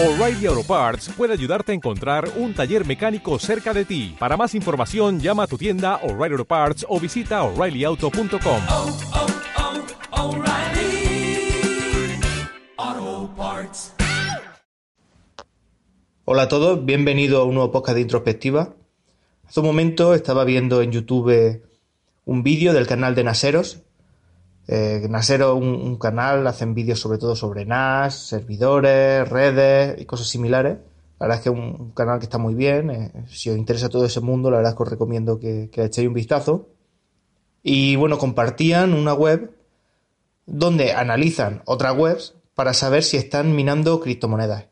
O'Reilly Auto Parts puede ayudarte a encontrar un taller mecánico cerca de ti. Para más información, llama a tu tienda O'Reilly Auto Parts o visita oreillyauto.com. oh, oh, Parts. Hola a todos, bienvenido a un nuevo podcast de introspectiva. Hace un momento estaba viendo en YouTube un vídeo del canal de Naseros. Eh, Nasero un, un canal, hacen vídeos sobre todo sobre NAS, servidores, redes y cosas similares. La verdad es que es un, canal que está muy bien. eh, si os interesa todo ese mundo, la verdad es que os recomiendo que, que echéis un vistazo. Y bueno, compartían una web donde analizan otras webs para saber si están minando criptomonedas.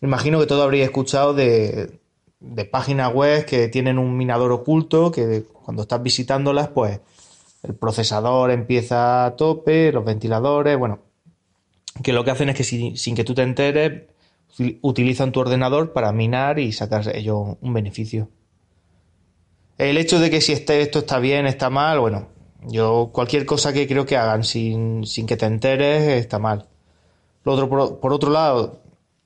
Imagino que todo habréis escuchado de, de páginas web que tienen un minador oculto, que cuando estás visitándolas, pues el procesador empieza a tope, los ventiladores, bueno, que lo que hacen es que si- sin que tú te enteres, util- utilizan tu ordenador para minar y sacar ellos un beneficio. El hecho de que si este- esto está bien, está mal, bueno, yo cualquier cosa que creo que hagan sin, que te enteres está mal. Por, por otro lado,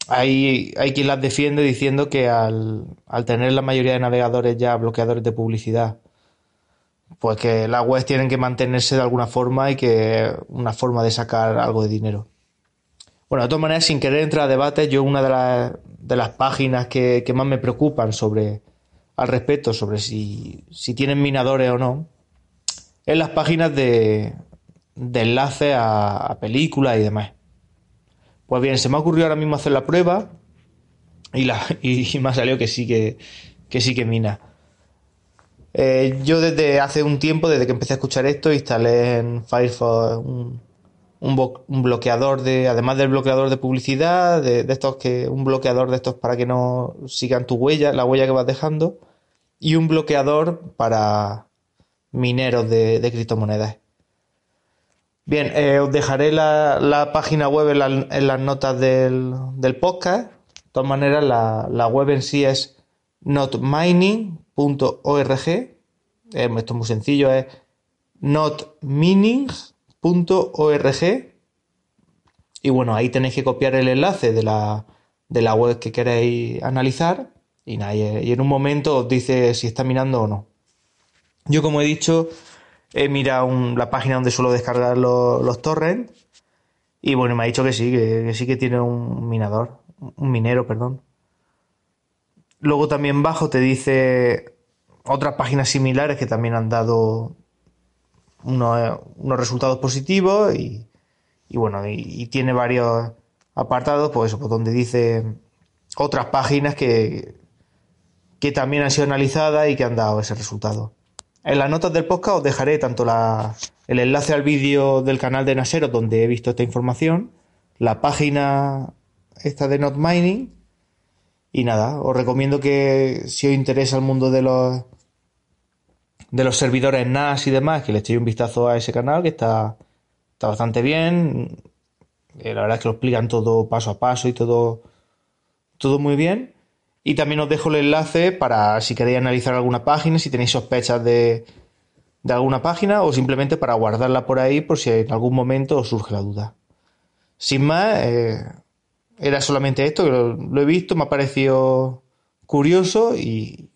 hay, hay quien las defiende diciendo que al, al tener la mayoría de navegadores ya bloqueadores de publicidad, pues que las webs tienen que mantenerse de alguna forma y que una forma de sacar algo de dinero. Bueno, de todas maneras, sin querer entrar a debate, yo una de, las- de las páginas que, que más me preocupan sobre al respecto, sobre si, si tienen minadores o no, es las páginas de, de enlace a, a películas y demás. Pues bien, se me ha ocurrido ahora mismo hacer la prueba y, la, y me ha salido que sí que, que sí que mina. Eh, yo desde hace un tiempo, desde que empecé a escuchar esto, instalé en Firefox un, un, bloqueador de, además del bloqueador de publicidad, de, estos que, un bloqueador de estos para que no sigan tu huella, la huella que vas dejando, y un bloqueador para mineros de, criptomonedas. Bien, eh, os dejaré la, la página web en, la- en las notas del, del podcast. De todas maneras, la, la web en sí es notmining.org. Eh, esto es muy sencillo, es notmining.org. Y bueno, ahí tenéis que copiar el enlace de la, de la web que queréis analizar. Y, nada, y, en un momento os dice si está minando o no. Yo, como he dicho, he mirado la página donde suelo descargar lo- los torrents y bueno, me ha dicho que sí, que, que sí que tiene un minador, un minero, perdón. Luego también bajo te dice otras páginas similares que también han dado unos, unos resultados positivos y, bueno, y, tiene varios apartados, pues eso, pues donde dice otras páginas que, que también han sido analizadas y que han dado ese resultado. En las notas del podcast os dejaré tanto la- el enlace al vídeo del canal de Nasero donde he visto esta información, la página esta de Not Mining y nada, os recomiendo que si os interesa el mundo de los de los servidores NAS y demás, que le echéis un vistazo a ese canal que está, está bastante bien. Eh, la verdad es que lo explican todo paso a paso y todo, todo muy bien. Y también os dejo el enlace para si queréis analizar alguna página, si tenéis sospechas de, de alguna página o simplemente para guardarla por ahí por si en algún momento os surge la duda. Sin más, eh, era solamente esto, que lo, he visto, me ha parecido curioso y,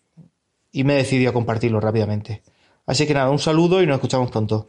y me he decidido a compartirlo rápidamente. Así que nada, un saludo y nos escuchamos pronto.